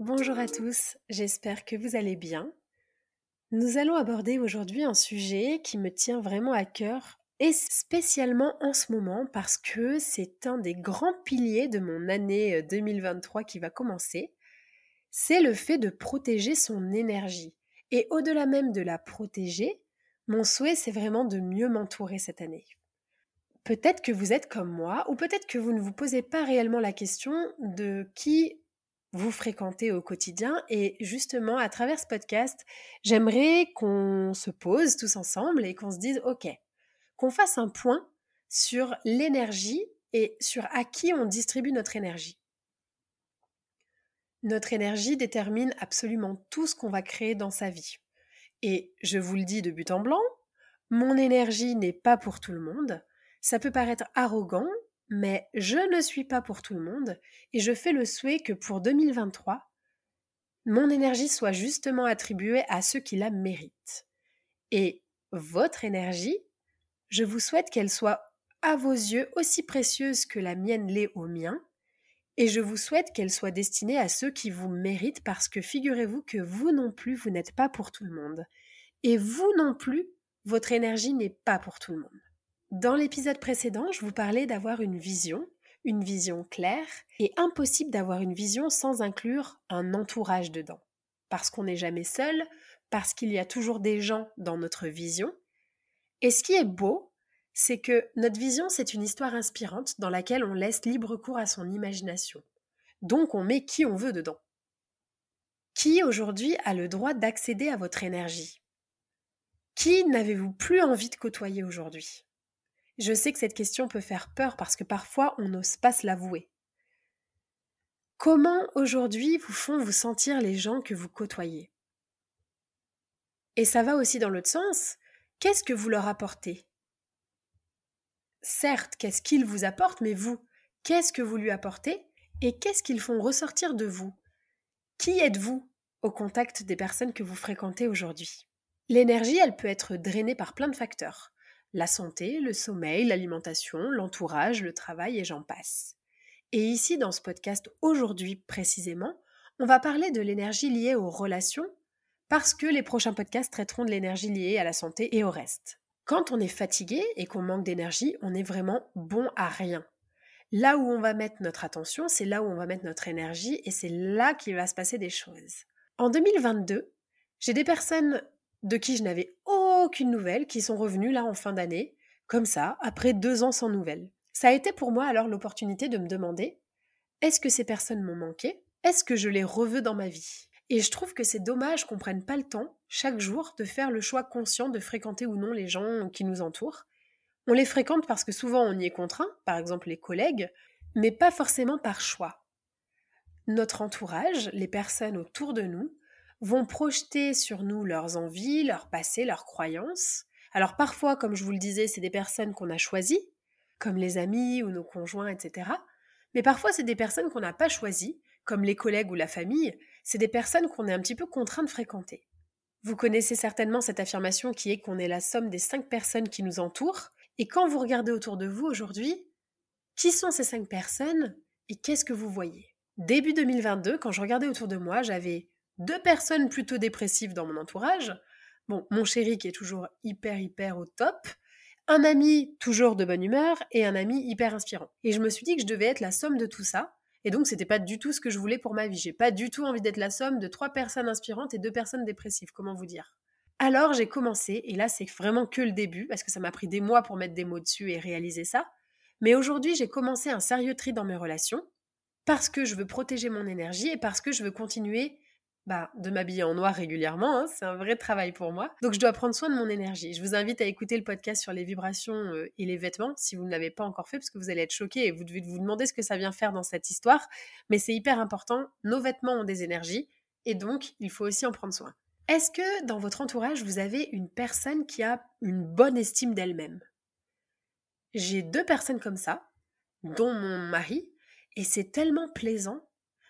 Bonjour à tous, j'espère que vous allez bien. Nous allons aborder aujourd'hui un sujet qui me tient vraiment à cœur et spécialement en ce moment parce que c'est un des grands piliers de mon année 2023 qui va commencer. C'est le fait de protéger son énergie. Et au-delà même de la protéger, mon souhait c'est vraiment de mieux m'entourer cette année. Peut-être que vous êtes comme moi, ou peut-être que vous ne vous posez pas réellement la question de qui vous fréquentez au quotidien. Et justement, à travers ce podcast, j'aimerais qu'on se pose tous ensemble et qu'on se dise, OK, qu'on fasse un point sur l'énergie et sur à qui on distribue notre énergie. Notre énergie détermine absolument tout ce qu'on va créer dans sa vie. Et je vous le dis de but en blanc, mon énergie n'est pas pour tout le monde. Ça peut paraître arrogant, mais je ne suis pas pour tout le monde et je fais le souhait que pour 2023, mon énergie soit justement attribuée à ceux qui la méritent. Et votre énergie, je vous souhaite qu'elle soit à vos yeux aussi précieuse que la mienne l'est au mien, et je vous souhaite qu'elle soit destinée à ceux qui vous méritent parce que figurez-vous que vous non plus, vous n'êtes pas pour tout le monde. Et vous non plus, votre énergie n'est pas pour tout le monde. Dans l'épisode précédent, je vous parlais d'avoir une vision, une vision claire, et impossible d'avoir une vision sans inclure un entourage dedans. Parce qu'on n'est jamais seul, parce qu'il y a toujours des gens dans notre vision. Et ce qui est beau, c'est que notre vision, c'est une histoire inspirante dans laquelle on laisse libre cours à son imagination. Donc on met qui on veut dedans. Qui aujourd'hui a le droit d'accéder à votre énergie? Qui n'avez-vous plus envie de côtoyer aujourd'hui? Je sais que cette question peut faire peur parce que parfois on n'ose pas se l'avouer. Comment aujourd'hui vous font vous sentir les gens que vous côtoyez? Et ça va aussi dans l'autre sens. Qu'est-ce que vous leur apportez? Certes, qu'est-ce qu'ils vous apportent, mais vous, qu'est-ce que vous lui apportez et qu'est-ce qu'ils font ressortir de vous? Qui êtes-vous au contact des personnes que vous fréquentez aujourd'hui? L'énergie, elle peut être drainée par plein de facteurs la santé, le sommeil, l'alimentation, l'entourage, le travail et j'en passe. Et ici, dans ce podcast aujourd'hui précisément, on va parler de l'énergie liée aux relations parce que les prochains podcasts traiteront de l'énergie liée à la santé et au reste. Quand on est fatigué et qu'on manque d'énergie, on est vraiment bon à rien. Là où on va mettre notre attention, c'est là où on va mettre notre énergie et c'est là qu'il va se passer des choses. En 2022, j'ai des personnes de qui je n'avais aucune nouvelle qui sont revenus là en fin d'année, comme ça, après deux ans sans nouvelles. Ça a été pour moi alors l'opportunité de me demander est-ce que ces personnes m'ont manqué? Est-ce que je les reveux dans ma vie? Et je trouve que c'est dommage qu'on prenne pas le temps, chaque jour, de faire le choix conscient de fréquenter ou non les gens qui nous entourent. On les fréquente parce que souvent on y est contraint, par exemple les collègues, mais pas forcément par choix. Notre entourage, les personnes autour de nous, vont projeter sur nous leurs envies, leur passé, leurs croyances. Alors parfois, comme je vous le disais, c'est des personnes qu'on a choisies, comme les amis ou nos conjoints, etc. Mais parfois, c'est des personnes qu'on n'a pas choisies, comme les collègues ou la famille. C'est des personnes qu'on est un petit peu contraint de fréquenter. Vous connaissez certainement cette affirmation qui est qu'on est la somme des cinq personnes qui nous entourent. Et quand vous regardez autour de vous aujourd'hui, qui sont ces cinq personnes et qu'est-ce que vous voyez? Début 2022, quand je regardais autour de moi, j'avais deux personnes plutôt dépressives dans mon entourage. Bon, mon chéri qui est toujours hyper, hyper au top. Un ami toujours de bonne humeur et un ami hyper inspirant. Et je me suis dit que je devais être la somme de tout ça. Et donc, c'était pas du tout ce que je voulais pour ma vie. J'ai pas du tout envie d'être la somme de trois personnes inspirantes et deux personnes dépressives. Comment vous dire? Alors, j'ai commencé, et là, c'est vraiment que le début, parce que ça m'a pris des mois pour mettre des mots dessus et réaliser ça. Mais aujourd'hui, j'ai commencé un sérieux tri dans mes relations parce que je veux protéger mon énergie et parce que je veux continuer bah, de m'habiller en noir régulièrement. Hein, c'est un vrai travail pour moi. Donc, je dois prendre soin de mon énergie. Je vous invite à écouter le podcast sur les vibrations euh, et les vêtements si vous ne l'avez pas encore fait, parce que vous allez être choqué et vous devez vous demander ce que ça vient faire dans cette histoire. Mais c'est hyper important. Nos vêtements ont des énergies et donc, il faut aussi en prendre soin. Est-ce que dans votre entourage, vous avez une personne qui a une bonne estime d'elle-même? J'ai deux personnes comme ça, dont mon mari, et c'est tellement plaisant.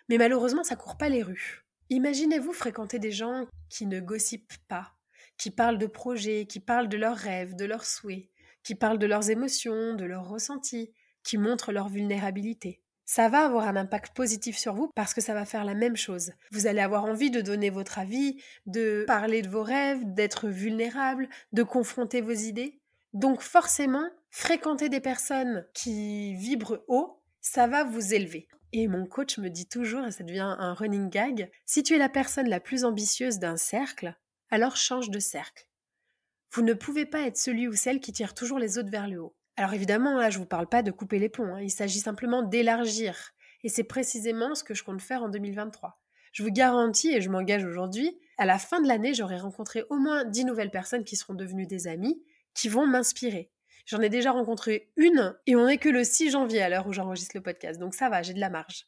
Mais malheureusement, ça court pas les rues. Imaginez-vous fréquenter des gens qui ne gossipent pas, qui parlent de projets, qui parlent de leurs rêves, de leurs souhaits, qui parlent de leurs émotions, de leurs ressentis, qui montrent leur vulnérabilité. Ça va avoir un impact positif sur vous parce que ça va faire la même chose. Vous allez avoir envie de donner votre avis, de parler de vos rêves, d'être vulnérable, de confronter vos idées. Donc forcément, fréquenter des personnes qui vibrent haut, ça va vous élever. Et mon coach me dit toujours, et ça devient un running gag, si tu es la personne la plus ambitieuse d'un cercle, alors change de cercle. Vous ne pouvez pas être celui ou celle qui tire toujours les autres vers le haut. Alors évidemment, là, je ne vous parle pas de couper les ponts, hein. il s'agit simplement d'élargir. Et c'est précisément ce que je compte faire en 2023. Je vous garantis, et je m'engage aujourd'hui, à la fin de l'année, j'aurai rencontré au moins 10 nouvelles personnes qui seront devenues des amis, qui vont m'inspirer. J'en ai déjà rencontré une et on n'est que le 6 janvier à l'heure où j'enregistre le podcast, donc ça va, j'ai de la marge.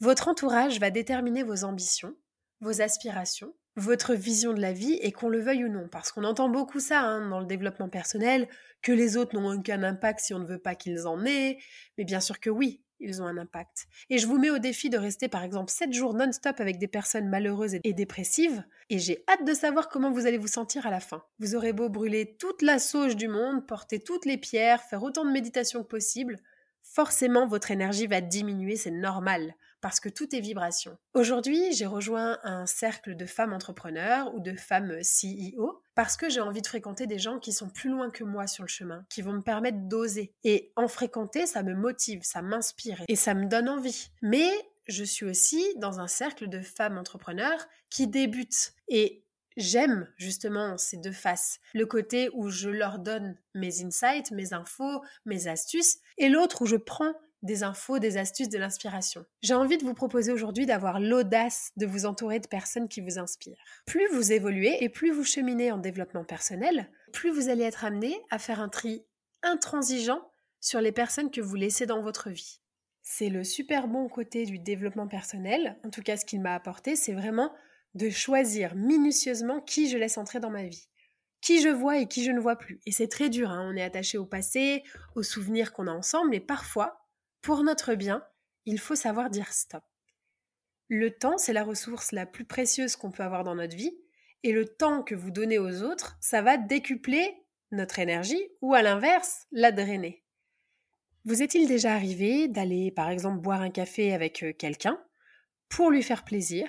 Votre entourage va déterminer vos ambitions, vos aspirations, votre vision de la vie et qu'on le veuille ou non, parce qu'on entend beaucoup ça hein, dans le développement personnel, que les autres n'ont aucun impact si on ne veut pas qu'ils en aient, mais bien sûr que oui, ils ont un impact. Et je vous mets au défi de rester par exemple 7 jours non-stop avec des personnes malheureuses et dépressives, et j'ai hâte de savoir comment vous allez vous sentir à la fin. Vous aurez beau brûler toute la sauge du monde, porter toutes les pierres, faire autant de méditation que possible, forcément votre énergie va diminuer, c'est normal parce que tout est vibration. Aujourd'hui, j'ai rejoint un cercle de femmes entrepreneurs ou de femmes CEO parce que j'ai envie de fréquenter des gens qui sont plus loin que moi sur le chemin, qui vont me permettre d'oser. Et en fréquenter, ça me motive, ça m'inspire et ça me donne envie. Mais je suis aussi dans un cercle de femmes entrepreneurs qui débutent. Et J'aime justement ces deux faces. Le côté où je leur donne mes insights, mes infos, mes astuces, et l'autre où je prends des infos, des astuces, de l'inspiration. J'ai envie de vous proposer aujourd'hui d'avoir l'audace de vous entourer de personnes qui vous inspirent. Plus vous évoluez et plus vous cheminez en développement personnel, plus vous allez être amené à faire un tri intransigeant sur les personnes que vous laissez dans votre vie. C'est le super bon côté du développement personnel, en tout cas ce qu'il m'a apporté, c'est vraiment de choisir minutieusement qui je laisse entrer dans ma vie qui je vois et qui je ne vois plus. Et c'est très dur, hein. on est attaché au passé, aux souvenirs qu'on a ensemble, et parfois, pour notre bien, il faut savoir dire stop. Le temps, c'est la ressource la plus précieuse qu'on peut avoir dans notre vie, et le temps que vous donnez aux autres, ça va décupler notre énergie ou à l'inverse, la drainer. Vous est-il déjà arrivé d'aller par exemple boire un café avec euh, quelqu'un pour lui faire plaisir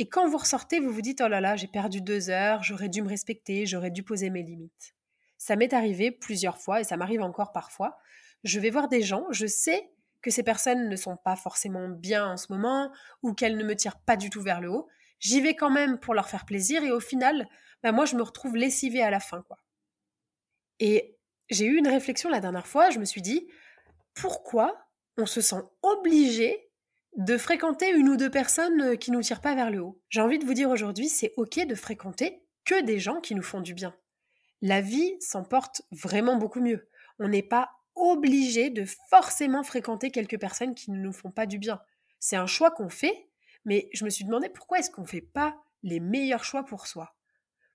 et quand vous ressortez, vous vous dites oh là là, j'ai perdu deux heures, j'aurais dû me respecter, j'aurais dû poser mes limites. Ça m'est arrivé plusieurs fois et ça m'arrive encore parfois. Je vais voir des gens, je sais que ces personnes ne sont pas forcément bien en ce moment ou qu'elles ne me tirent pas du tout vers le haut, j'y vais quand même pour leur faire plaisir et au final, bah moi je me retrouve lessivée à la fin quoi. Et j'ai eu une réflexion la dernière fois, je me suis dit pourquoi on se sent obligé de fréquenter une ou deux personnes euh, qui nous tirent pas vers le haut? J'ai envie de vous dire aujourd'hui, c'est ok de fréquenter que des gens qui nous font du bien. La vie s'en porte vraiment beaucoup mieux. On n'est pas obligé de forcément fréquenter quelques personnes qui ne nous font pas du bien. C'est un choix qu'on fait, mais je me suis demandé pourquoi est-ce qu'on ne fait pas les meilleurs choix pour soi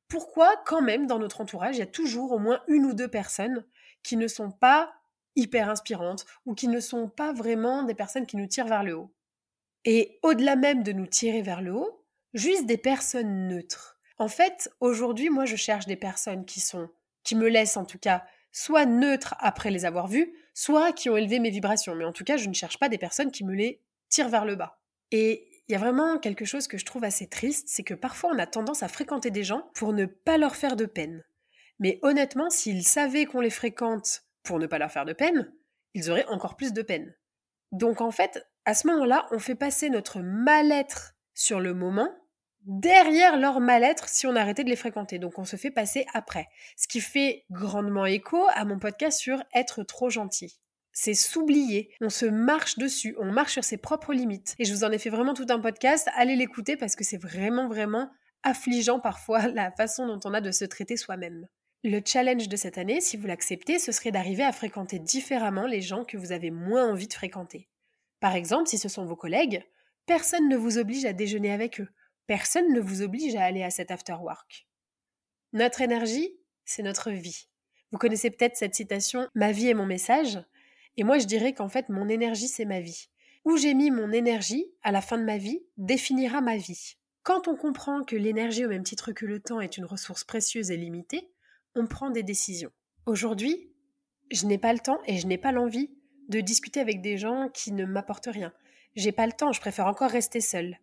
Pourquoi quand même dans notre entourage, il y a toujours au moins une ou deux personnes qui ne sont pas hyper inspirantes ou qui ne sont pas vraiment des personnes qui nous tirent vers le haut? Et au-delà même de nous tirer vers le haut, juste des personnes neutres. En fait, aujourd'hui, moi, je cherche des personnes qui sont, qui me laissent en tout cas, soit neutres après les avoir vues, soit qui ont élevé mes vibrations. Mais en tout cas, je ne cherche pas des personnes qui me les tirent vers le bas. Et il y a vraiment quelque chose que je trouve assez triste, c'est que parfois on a tendance à fréquenter des gens pour ne pas leur faire de peine. Mais honnêtement, s'ils savaient qu'on les fréquente pour ne pas leur faire de peine, ils auraient encore plus de peine. Donc en fait, à ce moment-là, on fait passer notre mal-être sur le moment derrière leur mal-être si on arrêtait de les fréquenter. Donc on se fait passer après. Ce qui fait grandement écho à mon podcast sur être trop gentil. C'est s'oublier, on se marche dessus, on marche sur ses propres limites. Et je vous en ai fait vraiment tout un podcast, allez l'écouter parce que c'est vraiment vraiment affligeant parfois la façon dont on a de se traiter soi-même. Le challenge de cette année, si vous l'acceptez, ce serait d'arriver à fréquenter différemment les gens que vous avez moins envie de fréquenter. Par exemple, si ce sont vos collègues, personne ne vous oblige à déjeuner avec eux. Personne ne vous oblige à aller à cet after work. Notre énergie, c'est notre vie. Vous connaissez peut-être cette citation Ma vie est mon message. Et moi, je dirais qu'en fait, mon énergie, c'est ma vie. Où j'ai mis mon énergie à la fin de ma vie définira ma vie. Quand on comprend que l'énergie, au même titre que le temps, est une ressource précieuse et limitée, on prend des décisions. Aujourd'hui, je n'ai pas le temps et je n'ai pas l'envie de discuter avec des gens qui ne m'apportent rien. J'ai pas le temps, je préfère encore rester seule.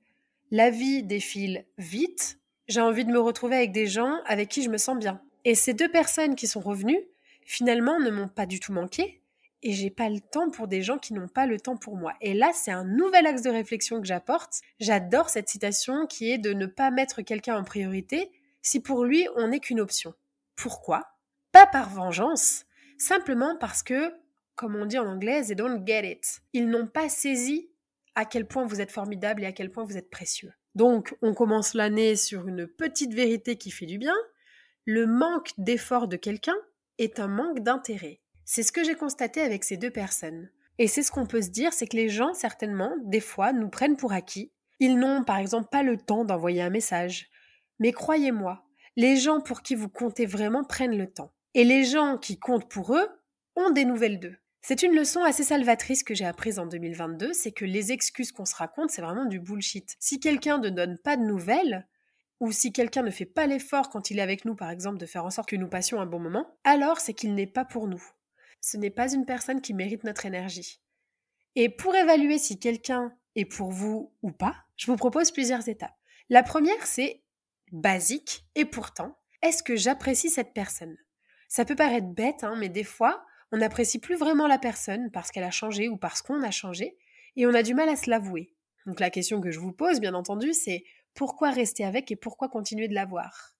La vie défile vite, j'ai envie de me retrouver avec des gens avec qui je me sens bien. Et ces deux personnes qui sont revenues, finalement, ne m'ont pas du tout manqué, et j'ai pas le temps pour des gens qui n'ont pas le temps pour moi. Et là, c'est un nouvel axe de réflexion que j'apporte. J'adore cette citation qui est de ne pas mettre quelqu'un en priorité si pour lui on n'est qu'une option. Pourquoi? Pas par vengeance, simplement parce que comme on dit en anglais, they don't get it. Ils n'ont pas saisi à quel point vous êtes formidable et à quel point vous êtes précieux. Donc, on commence l'année sur une petite vérité qui fait du bien. Le manque d'effort de quelqu'un est un manque d'intérêt. C'est ce que j'ai constaté avec ces deux personnes. Et c'est ce qu'on peut se dire, c'est que les gens, certainement, des fois, nous prennent pour acquis. Ils n'ont, par exemple, pas le temps d'envoyer un message. Mais croyez-moi, les gens pour qui vous comptez vraiment prennent le temps. Et les gens qui comptent pour eux ont des nouvelles d'eux. C'est une leçon assez salvatrice que j'ai apprise en 2022, c'est que les excuses qu'on se raconte, c'est vraiment du bullshit. Si quelqu'un ne donne pas de nouvelles, ou si quelqu'un ne fait pas l'effort quand il est avec nous, par exemple, de faire en sorte que nous passions un bon moment, alors c'est qu'il n'est pas pour nous. Ce n'est pas une personne qui mérite notre énergie. Et pour évaluer si quelqu'un est pour vous ou pas, je vous propose plusieurs étapes. La première, c'est basique, et pourtant, est-ce que j'apprécie cette personne? Ça peut paraître bête, hein, mais des fois, on n'apprécie plus vraiment la personne parce qu'elle a changé ou parce qu'on a changé, et on a du mal à se l'avouer. Donc la question que je vous pose, bien entendu, c'est pourquoi rester avec et pourquoi continuer de l'avoir?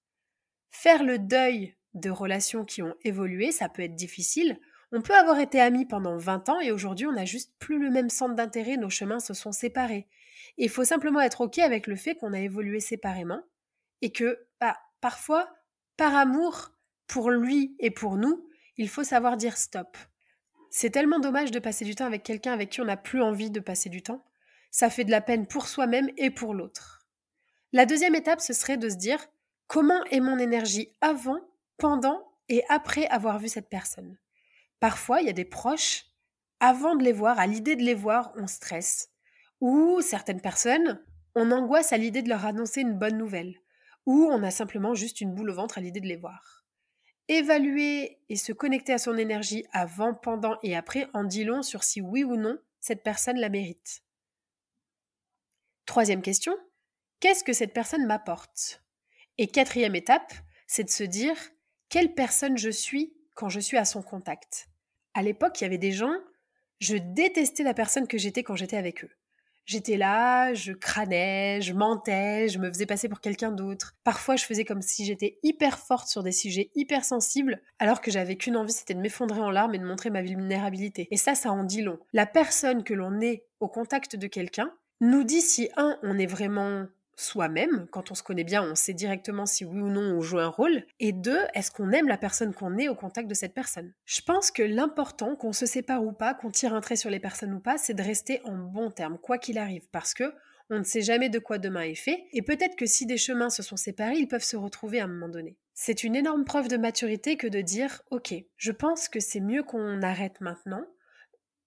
Faire le deuil de relations qui ont évolué, ça peut être difficile. On peut avoir été amis pendant 20 ans et aujourd'hui on n'a juste plus le même centre d'intérêt, nos chemins se sont séparés. il faut simplement être OK avec le fait qu'on a évolué séparément et que, bah, parfois, par amour pour lui et pour nous, il faut savoir dire stop. C'est tellement dommage de passer du temps avec quelqu'un avec qui on n'a plus envie de passer du temps. Ça fait de la peine pour soi-même et pour l'autre. La deuxième étape, ce serait de se dire comment est mon énergie avant, pendant et après avoir vu cette personne? Parfois, il y a des proches, avant de les voir, à l'idée de les voir, on stresse. Ou certaines personnes, on angoisse à l'idée de leur annoncer une bonne nouvelle. Ou on a simplement juste une boule au ventre à l'idée de les voir. Évaluer et se connecter à son énergie avant, pendant et après en dit long sur si oui ou non cette personne la mérite. Troisième question, qu'est-ce que cette personne m'apporte? Et quatrième étape, c'est de se dire quelle personne je suis quand je suis à son contact? À l'époque, il y avait des gens, je détestais la personne que j'étais quand j'étais avec eux. J'étais là, je crânais, je mentais, je me faisais passer pour quelqu'un d'autre. Parfois, je faisais comme si j'étais hyper forte sur des sujets hyper sensibles, alors que j'avais qu'une envie, c'était de m'effondrer en larmes et de montrer ma vulnérabilité. Et ça, ça en dit long. La personne que l'on est au contact de quelqu'un nous dit si, un, on est vraiment soi-même. Quand on se connaît bien, on sait directement si oui ou non on joue un rôle. Et deux, est-ce qu'on aime la personne qu'on est au contact de cette personne? Je pense que l'important, qu'on se sépare ou pas, qu'on tire un trait sur les personnes ou pas, c'est de rester en bon terme, quoi qu'il arrive. Parce que on ne sait jamais de quoi demain est fait, et peut-être que si des chemins se sont séparés, ils peuvent se retrouver à un moment donné. C'est une énorme preuve de maturité que de dire Ok, je pense que c'est mieux qu'on arrête maintenant.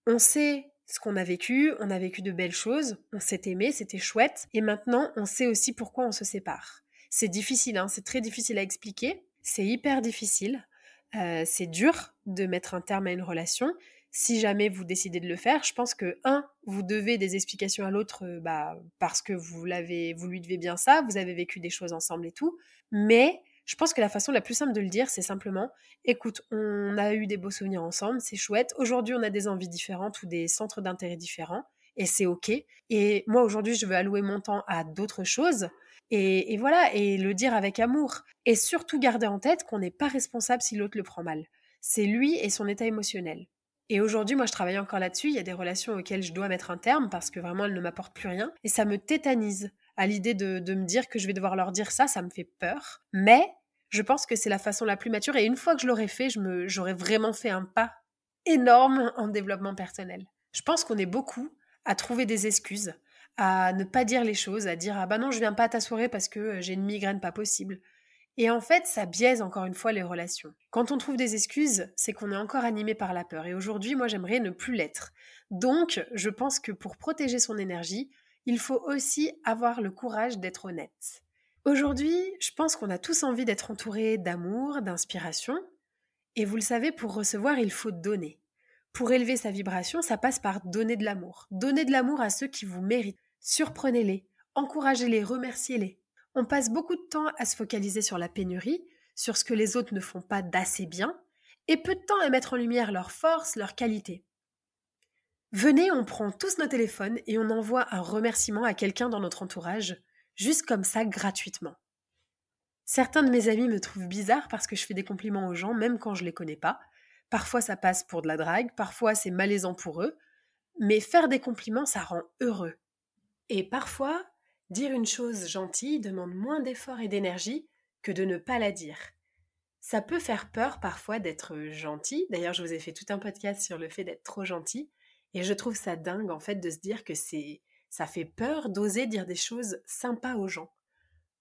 On sait ce qu'on a vécu, on a vécu de belles choses, on s'est aimé, c'était chouette, et maintenant on sait aussi pourquoi on se sépare. C'est difficile, hein, c'est très difficile à expliquer, c'est hyper difficile, euh, c'est dur de mettre un terme à une relation. Si jamais vous décidez de le faire, je pense que un, vous devez des explications à l'autre, euh, bah, parce que vous l'avez, vous lui devez bien ça, vous avez vécu des choses ensemble et tout, mais je pense que la façon la plus simple de le dire, c'est simplement écoute, on a eu des beaux souvenirs ensemble, c'est chouette. Aujourd'hui, on a des envies différentes ou des centres d'intérêt différents et c'est OK. Et moi, aujourd'hui, je veux allouer mon temps à d'autres choses. Et, voilà, et le dire avec amour. Et surtout garder en tête qu'on n'est pas responsable si l'autre le prend mal. C'est lui et son état émotionnel. Et aujourd'hui, moi, je travaille encore là-dessus. Il y a des relations auxquelles je dois mettre un terme parce que vraiment, elles ne m'apportent plus rien. Et ça me tétanise à l'idée de, me dire que je vais devoir leur dire ça, ça me fait peur. Mais je pense que c'est la façon la plus mature. Et une fois que je l'aurai fait, j'aurais vraiment fait un pas énorme en développement personnel. Je pense qu'on est beaucoup à trouver des excuses, à ne pas dire les choses, à dire ah bah non je viens pas à ta soirée parce que euh, j'ai une migraine pas possible. Et en fait, ça biaise encore une fois les relations. Quand on trouve des excuses, c'est qu'on est encore animé par la peur. Et aujourd'hui, moi, j'aimerais ne plus l'être. Donc, je pense que pour protéger son énergie, il faut aussi avoir le courage d'être honnête. Aujourd'hui, je pense qu'on a tous envie d'être entourés d'amour, d'inspiration. Et vous le savez, pour recevoir, il faut donner. Pour élever sa vibration, ça passe par donner de l'amour. Donner de l'amour à ceux qui vous méritent. Surprenez-les, encouragez-les, remerciez-les. On passe beaucoup de temps à se focaliser sur la pénurie, sur ce que les autres ne font pas d'assez bien, et peu de temps à mettre en lumière leurs forces, leurs qualités. Venez, on prend tous nos téléphones et on envoie un remerciement à quelqu'un dans notre entourage, juste comme ça, gratuitement. Certains de mes amis me trouvent bizarre parce que je fais des compliments aux gens même quand je les connais pas. Parfois ça passe pour de la drague, parfois c'est malaisant pour eux, mais faire des compliments ça rend heureux. Et parfois, dire une chose gentille demande moins d'effort et d'énergie que de ne pas la dire. Ça peut faire peur parfois d'être gentil. D'ailleurs, je vous ai fait tout un podcast sur le fait d'être trop gentil. Et je trouve ça dingue en fait de se dire que c'est ça fait peur d'oser dire des choses sympas aux gens.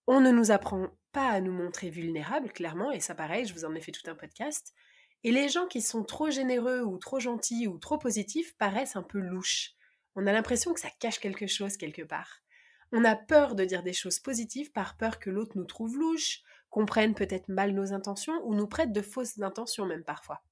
On ne nous apprend pas à nous montrer vulnérables, clairement, et ça pareil, je vous en ai fait tout un podcast. Et les gens qui sont trop généreux ou trop gentils ou trop positifs paraissent un peu louches. On a l'impression que ça cache quelque chose quelque part. On a peur de dire des choses positives par peur que l'autre nous trouve louches, comprenne peut-être mal nos intentions ou nous prête de fausses intentions même parfois.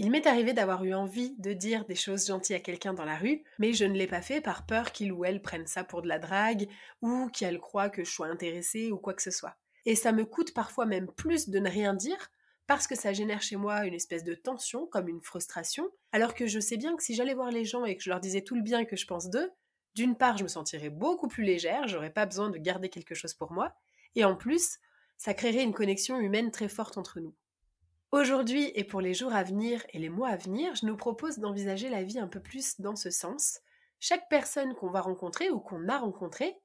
Il m'est arrivé d'avoir eu envie de dire des choses gentilles à quelqu'un dans la rue, mais je ne l'ai pas fait par peur qu'il ou elle prenne ça pour de la drague, ou qu'elle croit que je sois intéressée, ou quoi que ce soit. Et ça me coûte parfois même plus de ne rien dire, parce que ça génère chez moi une espèce de tension, comme une frustration, alors que je sais bien que si j'allais voir les gens et que je leur disais tout le bien que je pense d'eux, d'une part je me sentirais beaucoup plus légère, j'aurais pas besoin de garder quelque chose pour moi, et en plus, ça créerait une connexion humaine très forte entre nous. Aujourd'hui et pour les jours à venir et les mois à venir, je nous propose d'envisager la vie un peu plus dans ce sens. Chaque personne qu'on va rencontrer ou qu'on a rencontrée,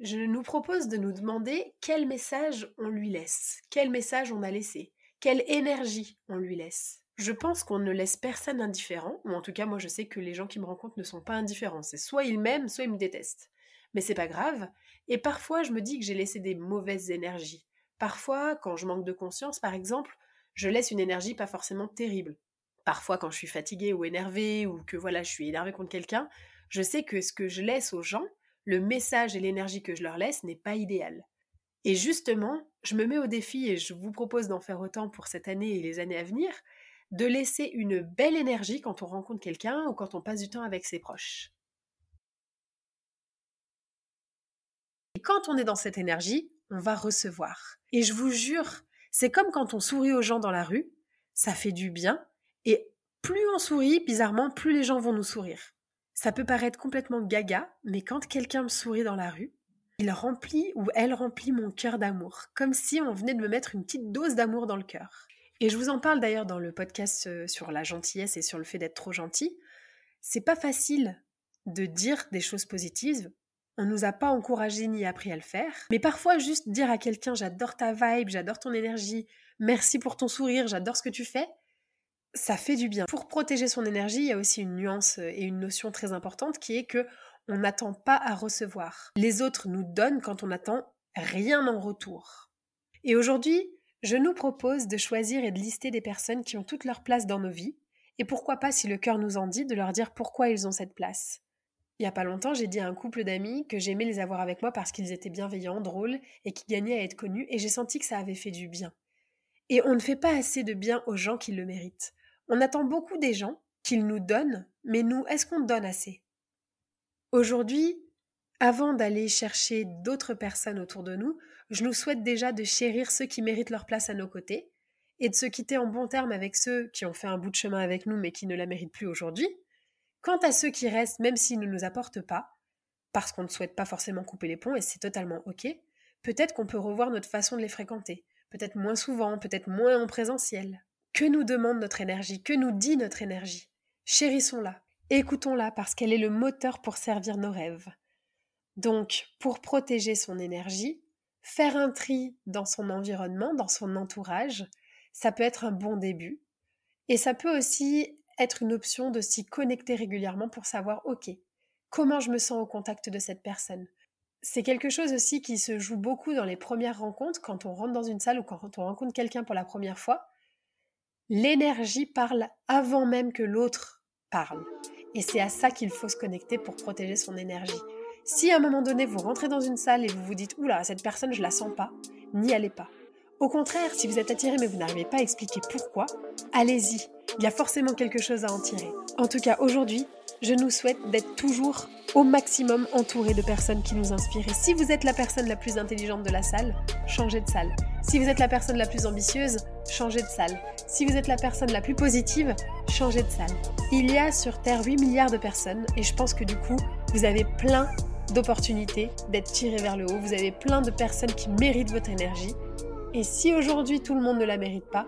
je nous propose de nous demander quel message on lui laisse, quel message on a laissé, quelle énergie on lui laisse. Je pense qu'on ne laisse personne indifférent, ou en tout cas moi je sais que les gens qui me rencontrent ne sont pas indifférents, c'est soit ils m'aiment, soit ils me détestent. Mais c'est pas grave, et parfois je me dis que j'ai laissé des mauvaises énergies. Parfois, quand je manque de conscience par exemple, je laisse une énergie pas forcément terrible. Parfois, quand je suis fatiguée ou énervée ou que voilà, je suis énervée contre quelqu'un, je sais que ce que je laisse aux gens, le message et l'énergie que je leur laisse n'est pas idéal. Et justement, je me mets au défi et je vous propose d'en faire autant pour cette année et les années à venir, de laisser une belle énergie quand on rencontre quelqu'un ou quand on passe du temps avec ses proches. Et quand on est dans cette énergie, on va recevoir. Et je vous jure, c'est comme quand on sourit aux gens dans la rue, ça fait du bien, et plus on sourit, bizarrement, plus les gens vont nous sourire. Ça peut paraître complètement gaga, mais quand quelqu'un me sourit dans la rue, il remplit ou elle remplit mon cœur d'amour, comme si on venait de me mettre une petite dose d'amour dans le cœur. Et je vous en parle d'ailleurs dans le podcast euh, sur la gentillesse et sur le fait d'être trop gentil. C'est pas facile de dire des choses positives. On nous a pas encouragé ni appris à le faire. Mais parfois, juste dire à quelqu'un j'adore ta vibe, j'adore ton énergie, merci pour ton sourire, j'adore ce que tu fais, ça fait du bien. Pour protéger son énergie, il y a aussi une nuance et une notion très importante qui est que on n'attend pas à recevoir. Les autres nous donnent quand on n'attend rien en retour. Et aujourd'hui, je nous propose de choisir et de lister des personnes qui ont toute leur place dans nos vies, et pourquoi pas, si le cœur nous en dit, de leur dire pourquoi ils ont cette place. Il y a pas longtemps, j'ai dit à un couple d'amis que j'aimais les avoir avec moi parce qu'ils étaient bienveillants, drôles et qui gagnaient à être connus, et j'ai senti que ça avait fait du bien. Et on ne fait pas assez de bien aux gens qui le méritent. On attend beaucoup des gens qu'ils nous donnent, mais nous, est-ce qu'on donne assez? Aujourd'hui, avant d'aller chercher d'autres personnes autour de nous, je nous souhaite déjà de chérir ceux qui méritent leur place à nos côtés et de se quitter en bon terme avec ceux qui ont fait un bout de chemin avec nous mais qui ne la méritent plus aujourd'hui. Quant à ceux qui restent, même s'ils ne nous apportent pas, parce qu'on ne souhaite pas forcément couper les ponts et c'est totalement ok, peut-être qu'on peut revoir notre façon de les fréquenter, peut-être moins souvent, peut-être moins en présentiel. Que nous demande notre énergie? Que nous dit notre énergie? Chérissons-la, Écoutons-la parce qu'elle est le moteur pour servir nos rêves. Donc, pour protéger son énergie, faire un tri dans son environnement, dans son entourage, ça peut être un bon début. Et ça peut aussi être une option de s'y connecter régulièrement pour savoir, OK, comment je me sens au contact de cette personne? C'est quelque chose aussi qui se joue beaucoup dans les premières rencontres, quand on rentre dans une salle ou quand on rencontre quelqu'un pour la première fois. L'énergie parle avant même que l'autre parle. Et c'est à ça qu'il faut se connecter pour protéger son énergie. Si à un moment donné vous rentrez dans une salle et vous vous dites oula cette personne je la sens pas, n'y allez pas. Au contraire, si vous êtes attiré mais vous n'arrivez pas à expliquer pourquoi, allez-y. Il y a forcément quelque chose à en tirer. En tout cas, aujourd'hui, je nous souhaite d'être toujours au maximum entouré de personnes qui nous inspirent. Et si vous êtes la personne la plus intelligente de la salle, changez de salle. Si vous êtes la personne la plus ambitieuse, changez de salle. Si vous êtes la personne la plus positive, changez de salle. Il y a sur Terre 8 milliards de personnes et je pense que du coup, vous avez plein d'opportunités d'être tiré vers le haut. Vous avez plein de personnes qui méritent votre énergie. Et si aujourd'hui tout le monde ne la mérite pas,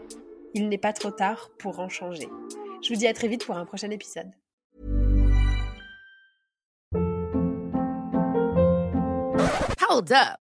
il n'est pas trop tard pour en changer. Je vous dis à très vite pour un prochain épisode. Hold up.